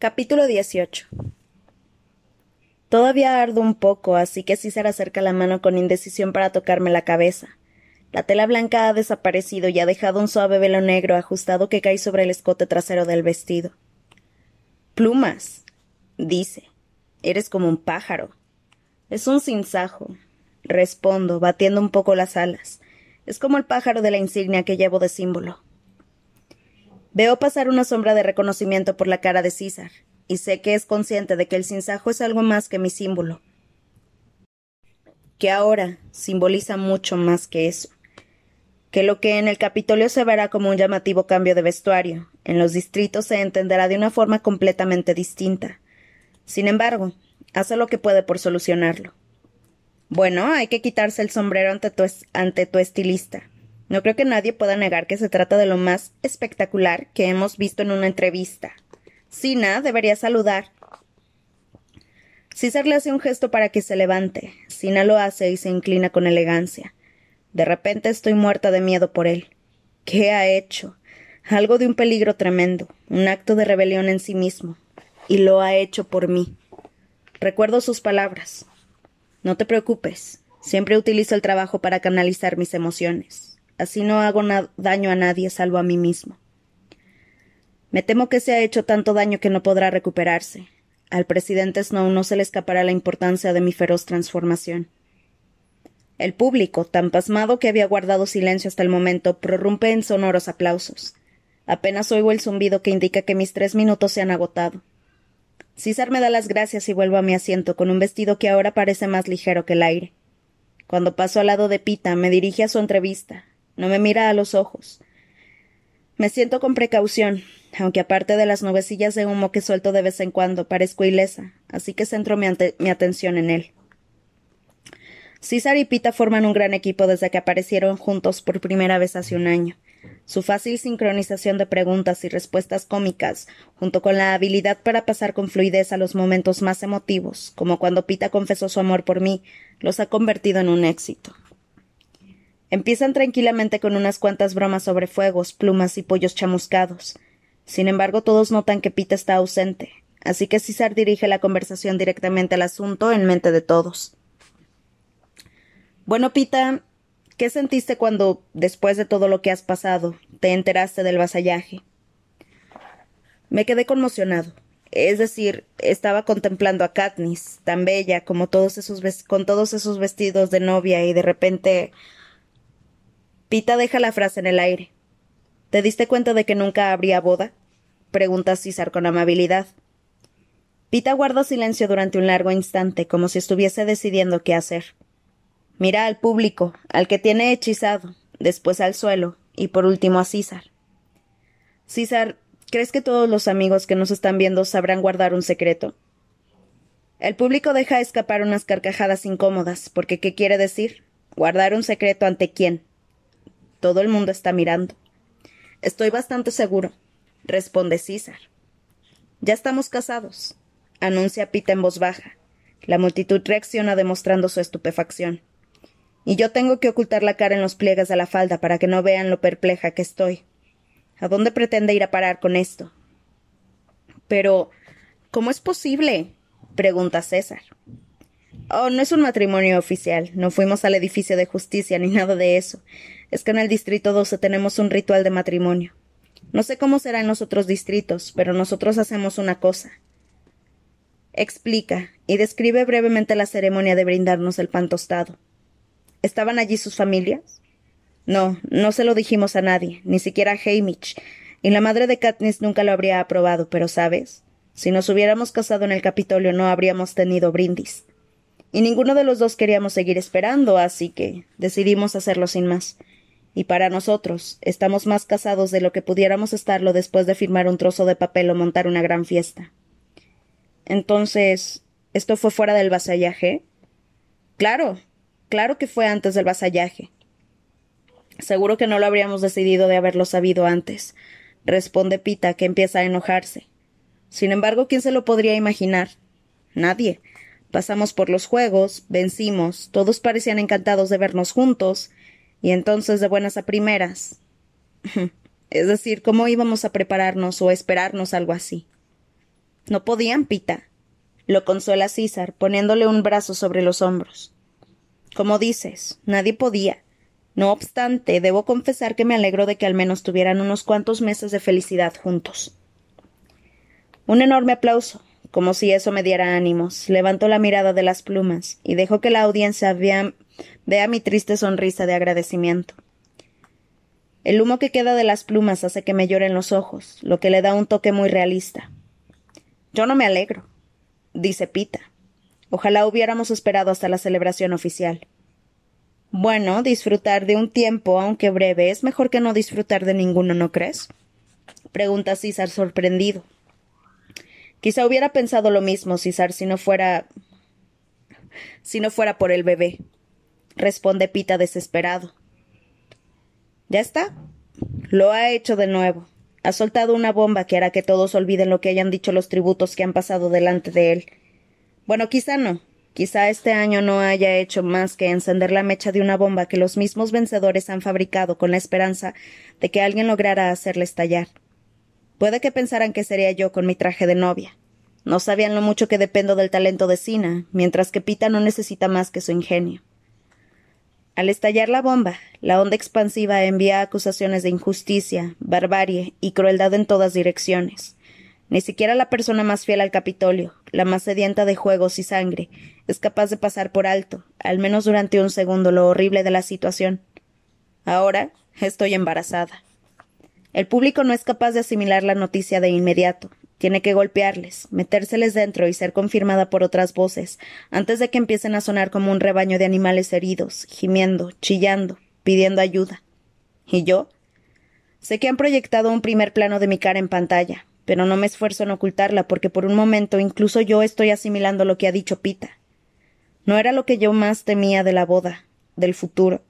Capítulo 18 Todavía ardo un poco, así que César acerca la mano con indecisión para tocarme la cabeza. La tela blanca ha desaparecido y ha dejado un suave velo negro ajustado que cae sobre el escote trasero del vestido. Plumas, dice. Eres como un pájaro. Es un sinsajo. Respondo, batiendo un poco las alas. Es como el pájaro de la insignia que llevo de símbolo. Veo pasar una sombra de reconocimiento por la cara de César, y sé que es consciente de que el sinsajo es algo más que mi símbolo, que ahora simboliza mucho más que eso, que lo que en el Capitolio se verá como un llamativo cambio de vestuario, en los distritos se entenderá de una forma completamente distinta. Sin embargo, hace lo que puede por solucionarlo. Bueno, hay que quitarse el sombrero ante tu, ante tu estilista. No creo que nadie pueda negar que se trata de lo más espectacular que hemos visto en una entrevista. Sina debería saludar. César le hace un gesto para que se levante. Sina lo hace y se inclina con elegancia. De repente estoy muerta de miedo por él. ¿Qué ha hecho? Algo de un peligro tremendo, un acto de rebelión en sí mismo. Y lo ha hecho por mí. Recuerdo sus palabras. No te preocupes. Siempre utilizo el trabajo para canalizar mis emociones. Así no hago daño a nadie salvo a mí mismo. Me temo que se ha hecho tanto daño que no podrá recuperarse. Al presidente Snow no se le escapará la importancia de mi feroz transformación. El público, tan pasmado que había guardado silencio hasta el momento, prorrumpe en sonoros aplausos. Apenas oigo el zumbido que indica que mis tres minutos se han agotado. César me da las gracias y vuelvo a mi asiento con un vestido que ahora parece más ligero que el aire. Cuando paso al lado de Pita, me dirige a su entrevista. No me mira a los ojos. Me siento con precaución, aunque aparte de las nubecillas de humo que suelto de vez en cuando, parezco ilesa, así que centro mi, mi atención en él. César y Pita forman un gran equipo desde que aparecieron juntos por primera vez hace un año. Su fácil sincronización de preguntas y respuestas cómicas, junto con la habilidad para pasar con fluidez a los momentos más emotivos, como cuando Pita confesó su amor por mí, los ha convertido en un éxito. Empiezan tranquilamente con unas cuantas bromas sobre fuegos, plumas y pollos chamuscados. Sin embargo, todos notan que Pita está ausente, así que César dirige la conversación directamente al asunto en mente de todos. Bueno, Pita, ¿Qué sentiste cuando, después de todo lo que has pasado, te enteraste del vasallaje? Me quedé conmocionado. Es decir, estaba contemplando a Katniss, tan bella como todos esos con todos esos vestidos de novia, y de repente. Pita deja la frase en el aire. ¿Te diste cuenta de que nunca habría boda? pregunta César con amabilidad. Pita guarda silencio durante un largo instante, como si estuviese decidiendo qué hacer. Mira al público, al que tiene hechizado, después al suelo, y por último a César. César, ¿crees que todos los amigos que nos están viendo sabrán guardar un secreto? El público deja escapar unas carcajadas incómodas, porque ¿qué quiere decir? ¿Guardar un secreto ante quién? Todo el mundo está mirando. Estoy bastante seguro, responde César. Ya estamos casados, anuncia Pita en voz baja. La multitud reacciona demostrando su estupefacción y yo tengo que ocultar la cara en los pliegues de la falda para que no vean lo perpleja que estoy. ¿A dónde pretende ir a parar con esto? Pero, ¿cómo es posible? pregunta César. Oh, no es un matrimonio oficial. No fuimos al edificio de justicia ni nada de eso. Es que en el Distrito 12 tenemos un ritual de matrimonio. No sé cómo será en los otros distritos, pero nosotros hacemos una cosa. Explica y describe brevemente la ceremonia de brindarnos el pan tostado. ¿Estaban allí sus familias? No, no se lo dijimos a nadie, ni siquiera a Hamish, y la madre de Katniss nunca lo habría aprobado, pero sabes, si nos hubiéramos casado en el Capitolio no habríamos tenido brindis. Y ninguno de los dos queríamos seguir esperando, así que decidimos hacerlo sin más. Y para nosotros, estamos más casados de lo que pudiéramos estarlo después de firmar un trozo de papel o montar una gran fiesta. Entonces, ¿esto fue fuera del vasallaje? Claro, Claro que fue antes del vasallaje. Seguro que no lo habríamos decidido de haberlo sabido antes, responde Pita, que empieza a enojarse. Sin embargo, ¿quién se lo podría imaginar? Nadie. Pasamos por los juegos, vencimos, todos parecían encantados de vernos juntos, y entonces de buenas a primeras. es decir, ¿cómo íbamos a prepararnos o esperarnos algo así? No podían, Pita. Lo consuela César, poniéndole un brazo sobre los hombros. Como dices, nadie podía. No obstante, debo confesar que me alegro de que al menos tuvieran unos cuantos meses de felicidad juntos. Un enorme aplauso, como si eso me diera ánimos, levantó la mirada de las plumas y dejó que la audiencia vea, vea mi triste sonrisa de agradecimiento. El humo que queda de las plumas hace que me lloren los ojos, lo que le da un toque muy realista. Yo no me alegro, dice Pita. Ojalá hubiéramos esperado hasta la celebración oficial. Bueno, disfrutar de un tiempo, aunque breve, es mejor que no disfrutar de ninguno, ¿no crees? pregunta César sorprendido. Quizá hubiera pensado lo mismo, César, si no fuera. si no fuera por el bebé. responde Pita desesperado. Ya está. Lo ha hecho de nuevo. Ha soltado una bomba que hará que todos olviden lo que hayan dicho los tributos que han pasado delante de él. Bueno, quizá no, Quizá este año no haya hecho más que encender la mecha de una bomba que los mismos vencedores han fabricado con la esperanza de que alguien lograra hacerle estallar. Puede que pensaran que sería yo con mi traje de novia. No sabían lo mucho que dependo del talento de Sina, mientras que Pita no necesita más que su ingenio. Al estallar la bomba, la onda expansiva envía acusaciones de injusticia, barbarie y crueldad en todas direcciones. Ni siquiera la persona más fiel al Capitolio, la más sedienta de juegos y sangre, es capaz de pasar por alto, al menos durante un segundo, lo horrible de la situación. Ahora estoy embarazada. El público no es capaz de asimilar la noticia de inmediato. Tiene que golpearles, metérseles dentro y ser confirmada por otras voces, antes de que empiecen a sonar como un rebaño de animales heridos, gimiendo, chillando, pidiendo ayuda. ¿Y yo? Sé que han proyectado un primer plano de mi cara en pantalla, pero no me esfuerzo en ocultarla porque por un momento incluso yo estoy asimilando lo que ha dicho Pita. No era lo que yo más temía de la boda, del futuro.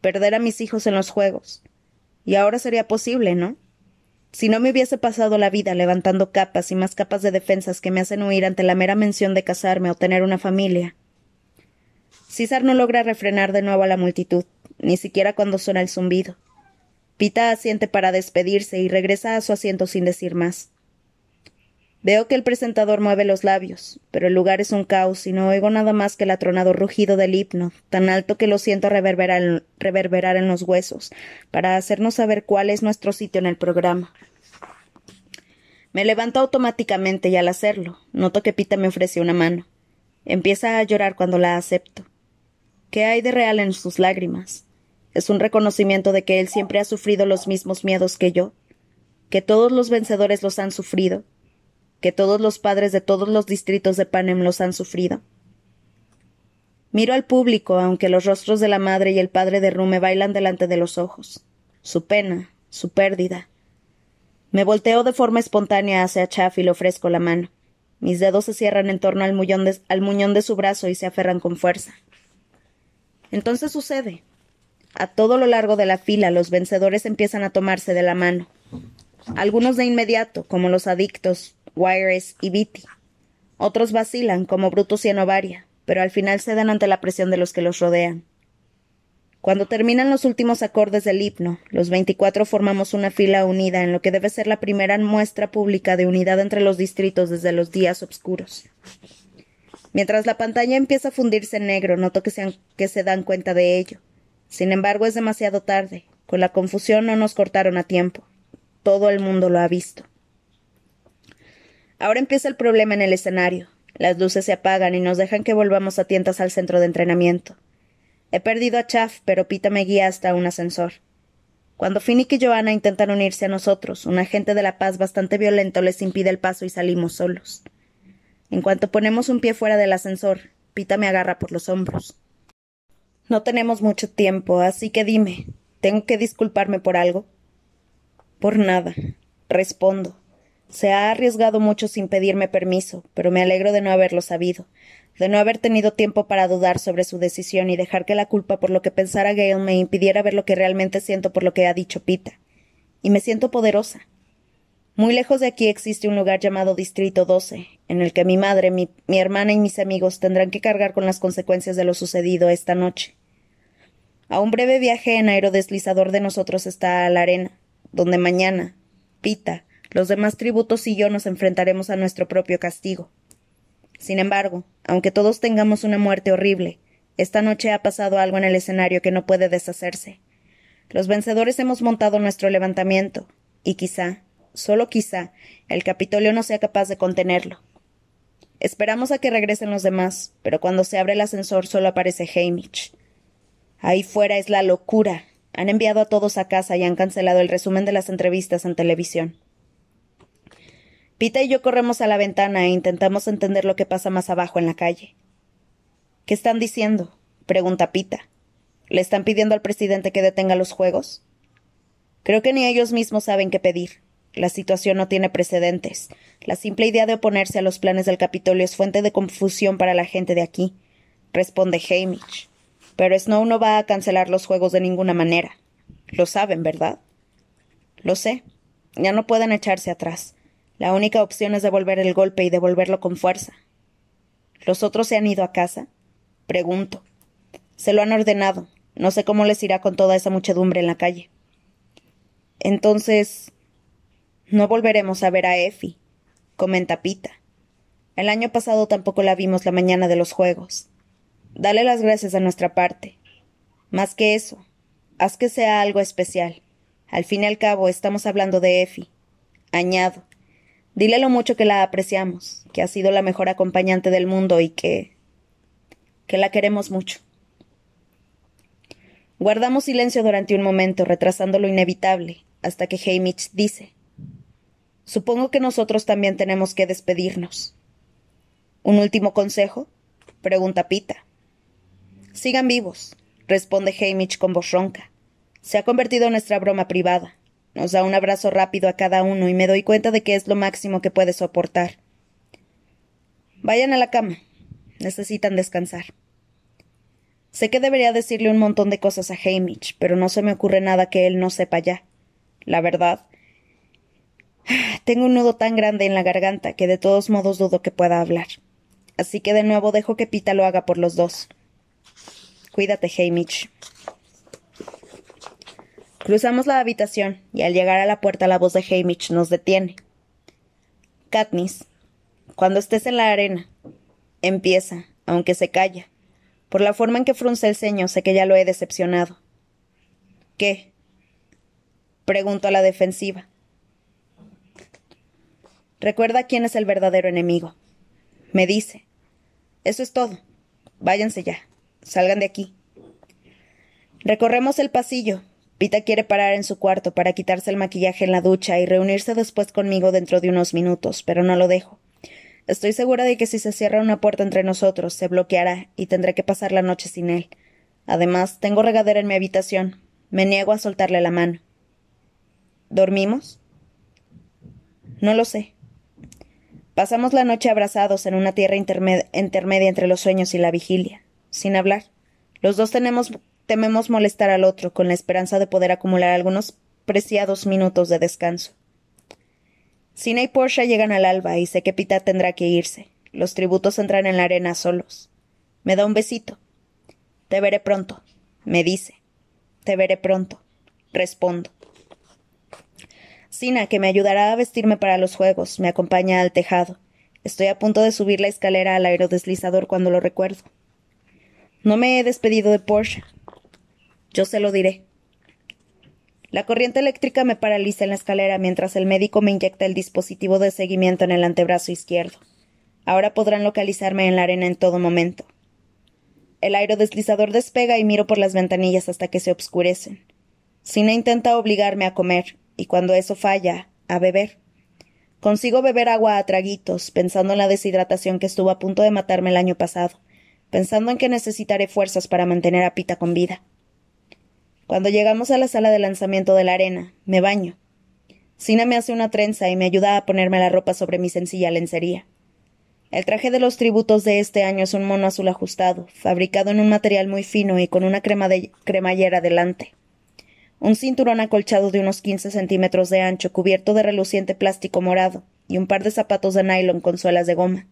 Perder a mis hijos en los juegos. Y ahora sería posible, ¿no? Si no me hubiese pasado la vida levantando capas y más capas de defensas que me hacen huir ante la mera mención de casarme o tener una familia. César no logra refrenar de nuevo a la multitud, ni siquiera cuando suena el zumbido. Pita asiente para despedirse y regresa a su asiento sin decir más. Veo que el presentador mueve los labios, pero el lugar es un caos y no oigo nada más que el atronado rugido del himno, tan alto que lo siento reverberar, reverberar en los huesos, para hacernos saber cuál es nuestro sitio en el programa. Me levanto automáticamente y al hacerlo, noto que Pita me ofrece una mano. Empieza a llorar cuando la acepto. ¿Qué hay de real en sus lágrimas? Es un reconocimiento de que él siempre ha sufrido los mismos miedos que yo, que todos los vencedores los han sufrido, que todos los padres de todos los distritos de Panem los han sufrido. Miro al público, aunque los rostros de la madre y el padre de Rume bailan delante de los ojos. Su pena, su pérdida. Me volteo de forma espontánea hacia Chaff y le ofrezco la mano. Mis dedos se cierran en torno al, al muñón de su brazo y se aferran con fuerza. Entonces sucede. A todo lo largo de la fila los vencedores empiezan a tomarse de la mano. Algunos de inmediato, como los adictos, Wires y Viti. Otros vacilan, como Brutus y Enovaria, pero al final ceden ante la presión de los que los rodean. Cuando terminan los últimos acordes del himno, los veinticuatro formamos una fila unida en lo que debe ser la primera muestra pública de unidad entre los distritos desde los días oscuros. Mientras la pantalla empieza a fundirse en negro, noto que se dan cuenta de ello. Sin embargo, es demasiado tarde. Con la confusión no nos cortaron a tiempo. Todo el mundo lo ha visto. Ahora empieza el problema en el escenario. Las luces se apagan y nos dejan que volvamos a tientas al centro de entrenamiento. He perdido a Chaff, pero Pita me guía hasta un ascensor. Cuando Finnick y Joanna intentan unirse a nosotros, un agente de la paz bastante violento les impide el paso y salimos solos. En cuanto ponemos un pie fuera del ascensor, Pita me agarra por los hombros. No tenemos mucho tiempo, así que dime, ¿tengo que disculparme por algo? Por nada, respondo. Se ha arriesgado mucho sin pedirme permiso, pero me alegro de no haberlo sabido, de no haber tenido tiempo para dudar sobre su decisión y dejar que la culpa por lo que pensara Gale me impidiera ver lo que realmente siento por lo que ha dicho Pita. Y me siento poderosa. Muy lejos de aquí existe un lugar llamado Distrito 12, en el que mi madre, mi, mi hermana y mis amigos tendrán que cargar con las consecuencias de lo sucedido esta noche. A un breve viaje en aerodeslizador de nosotros está la arena, donde mañana, Pita, Los demás tributos y yo nos enfrentaremos a nuestro propio castigo. Sin embargo, aunque todos tengamos una muerte horrible, esta noche ha pasado algo en el escenario que no puede deshacerse. Los vencedores hemos montado nuestro levantamiento, y quizá, solo quizá, el Capitolio no sea capaz de contenerlo. Esperamos a que regresen los demás, pero cuando se abre el ascensor solo aparece Hamish. Ahí fuera es la locura. Han enviado a todos a casa y han cancelado el resumen de las entrevistas en televisión. Pita y yo corremos a la ventana e intentamos entender lo que pasa más abajo en la calle. ¿Qué están diciendo? pregunta Pita. ¿Le están pidiendo al presidente que detenga los juegos? Creo que ni ellos mismos saben qué pedir. La situación no tiene precedentes. La simple idea de oponerse a los planes del Capitolio es fuente de confusión para la gente de aquí, responde Hamish. Pero Snow no va a cancelar los juegos de ninguna manera. Lo saben, ¿verdad? Lo sé. Ya no pueden echarse atrás. La única opción es devolver el golpe y devolverlo con fuerza. ¿Los otros se han ido a casa? Pregunto. Se lo han ordenado. No sé cómo les irá con toda esa muchedumbre en la calle. Entonces. No volveremos a ver a Effie, comenta Pita. El año pasado tampoco la vimos la mañana de los juegos. Dale las gracias a nuestra parte. Más que eso, haz que sea algo especial. Al fin y al cabo, estamos hablando de Effie. Añado. Dile lo mucho que la apreciamos, que ha sido la mejor acompañante del mundo y que. que la queremos mucho. Guardamos silencio durante un momento, retrasando lo inevitable, hasta que Hamish dice: Supongo que nosotros también tenemos que despedirnos. ¿Un último consejo? pregunta Pita. Sigan vivos, responde Hamish con voz ronca. Se ha convertido en nuestra broma privada. Nos da un abrazo rápido a cada uno y me doy cuenta de que es lo máximo que puede soportar. Vayan a la cama. Necesitan descansar. Sé que debería decirle un montón de cosas a Hamish, pero no se me ocurre nada que él no sepa ya. La verdad. Tengo un nudo tan grande en la garganta que de todos modos dudo que pueda hablar. Así que de nuevo dejo que Pita lo haga por los dos. Cuídate, Hamish. Cruzamos la habitación y al llegar a la puerta la voz de Hamish nos detiene. Katniss, cuando estés en la arena, empieza, aunque se calla. Por la forma en que frunce el ceño, sé que ya lo he decepcionado. ¿Qué? Pregunto a la defensiva. Recuerda quién es el verdadero enemigo. Me dice. Eso es todo. Váyanse ya. Salgan de aquí. Recorremos el pasillo. Pita quiere parar en su cuarto para quitarse el maquillaje en la ducha y reunirse después conmigo dentro de unos minutos, pero no lo dejo. Estoy segura de que si se cierra una puerta entre nosotros, se bloqueará y tendré que pasar la noche sin él. Además, tengo regadera en mi habitación. Me niego a soltarle la mano. ¿Dormimos? No lo sé. Pasamos la noche abrazados en una tierra intermedia entre los sueños y la vigilia, sin hablar. Los dos tenemos, tememos molestar al otro con la esperanza de poder acumular algunos preciados minutos de descanso. Sina y Portia llegan al alba y sé que Pita tendrá que irse. Los tributos entran en la arena solos. Me da un besito. Te veré pronto, me dice. Te veré pronto. Respondo. Sina, que me ayudará a vestirme para los juegos, me acompaña al tejado. Estoy a punto de subir la escalera al aerodeslizador cuando lo recuerdo. No me he despedido de Porsche. Yo se lo diré. La corriente eléctrica me paraliza en la escalera mientras el médico me inyecta el dispositivo de seguimiento en el antebrazo izquierdo. Ahora podrán localizarme en la arena en todo momento. El aerodeslizador despega y miro por las ventanillas hasta que se obscurecen. Sina intenta obligarme a comer, y cuando eso falla, a beber. Consigo beber agua a traguitos, pensando en la deshidratación que estuvo a punto de matarme el año pasado, pensando en que necesitaré fuerzas para mantener a Pita con vida. Cuando llegamos a la sala de lanzamiento de la arena, me baño. Sina me hace una trenza y me ayuda a ponerme la ropa sobre mi sencilla lencería. El traje de los tributos de este año es un mono azul ajustado, fabricado en un material muy fino y con una crema de cremallera delante. Un cinturón acolchado de unos quince centímetros de ancho, cubierto de reluciente plástico morado, y un par de zapatos de nylon con suelas de goma.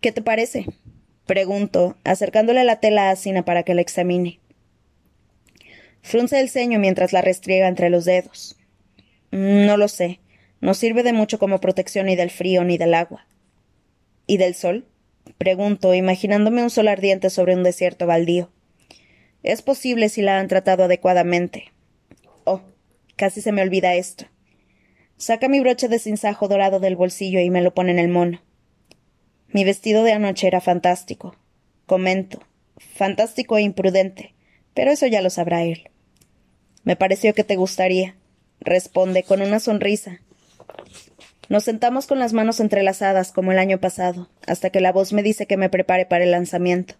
¿Qué te parece? pregunto, acercándole la tela a Sina para que la examine. Frunce el ceño mientras la restriega entre los dedos. No lo sé. No sirve de mucho como protección ni del frío ni del agua. ¿Y del sol? Pregunto, imaginándome un sol ardiente sobre un desierto baldío. Es posible si la han tratado adecuadamente. Oh, casi se me olvida esto. Saca mi broche de cinzajo dorado del bolsillo y me lo pone en el mono. Mi vestido de anoche era fantástico. Comento. Fantástico e imprudente. Pero eso ya lo sabrá él. Me pareció que te gustaría. Responde con una sonrisa. Nos sentamos con las manos entrelazadas como el año pasado, hasta que la voz me dice que me prepare para el lanzamiento.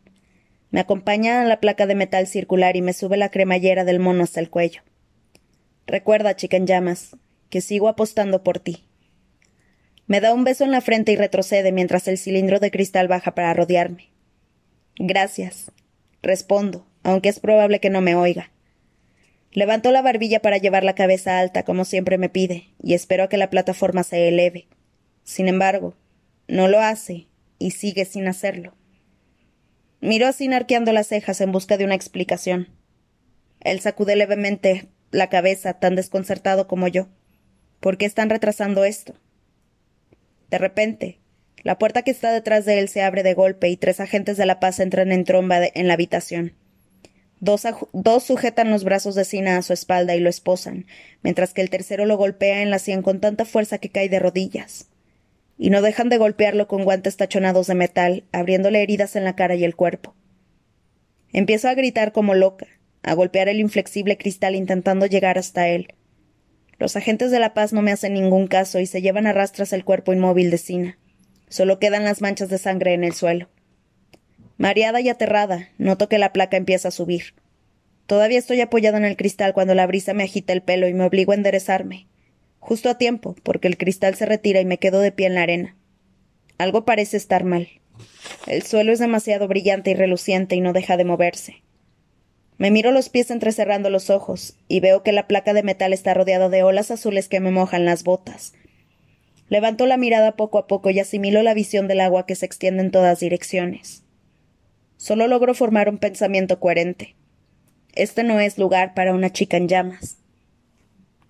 Me acompaña a la placa de metal circular y me sube la cremallera del mono hasta el cuello. Recuerda, chica en llamas, que sigo apostando por ti. Me da un beso en la frente y retrocede mientras el cilindro de cristal baja para rodearme. Gracias. Respondo, aunque es probable que no me oiga. Levanto la barbilla para llevar la cabeza alta, como siempre me pide, y espero a que la plataforma se eleve. Sin embargo, no lo hace, y sigue sin hacerlo. Miro así arqueando las cejas en busca de una explicación. Él sacude levemente la cabeza, tan desconcertado como yo. ¿Por qué están retrasando esto? De repente, la puerta que está detrás de él se abre de golpe y tres agentes de la paz entran en tromba en la habitación. Dos, sujetan los brazos de Sina a su espalda y lo esposan, mientras que el tercero lo golpea en la sien con tanta fuerza que cae de rodillas. Y no dejan de golpearlo con guantes tachonados de metal, abriéndole heridas en la cara y el cuerpo. Empiezo a gritar como loca, a golpear el inflexible cristal intentando llegar hasta él. Los agentes de la paz no me hacen ningún caso y se llevan a rastras el cuerpo inmóvil de Sina. Solo quedan las manchas de sangre en el suelo. Mareada y aterrada, noto que la placa empieza a subir. Todavía estoy apoyada en el cristal cuando la brisa me agita el pelo y me obligo a enderezarme. Justo a tiempo, porque el cristal se retira y me quedo de pie en la arena. Algo parece estar mal. El suelo es demasiado brillante y reluciente y no deja de moverse. Me miro los pies entrecerrando los ojos y veo que la placa de metal está rodeada de olas azules que me mojan las botas. Levanto la mirada poco a poco y asimilo la visión del agua que se extiende en todas direcciones. Solo logro formar un pensamiento coherente. Este no es lugar para una chica en llamas.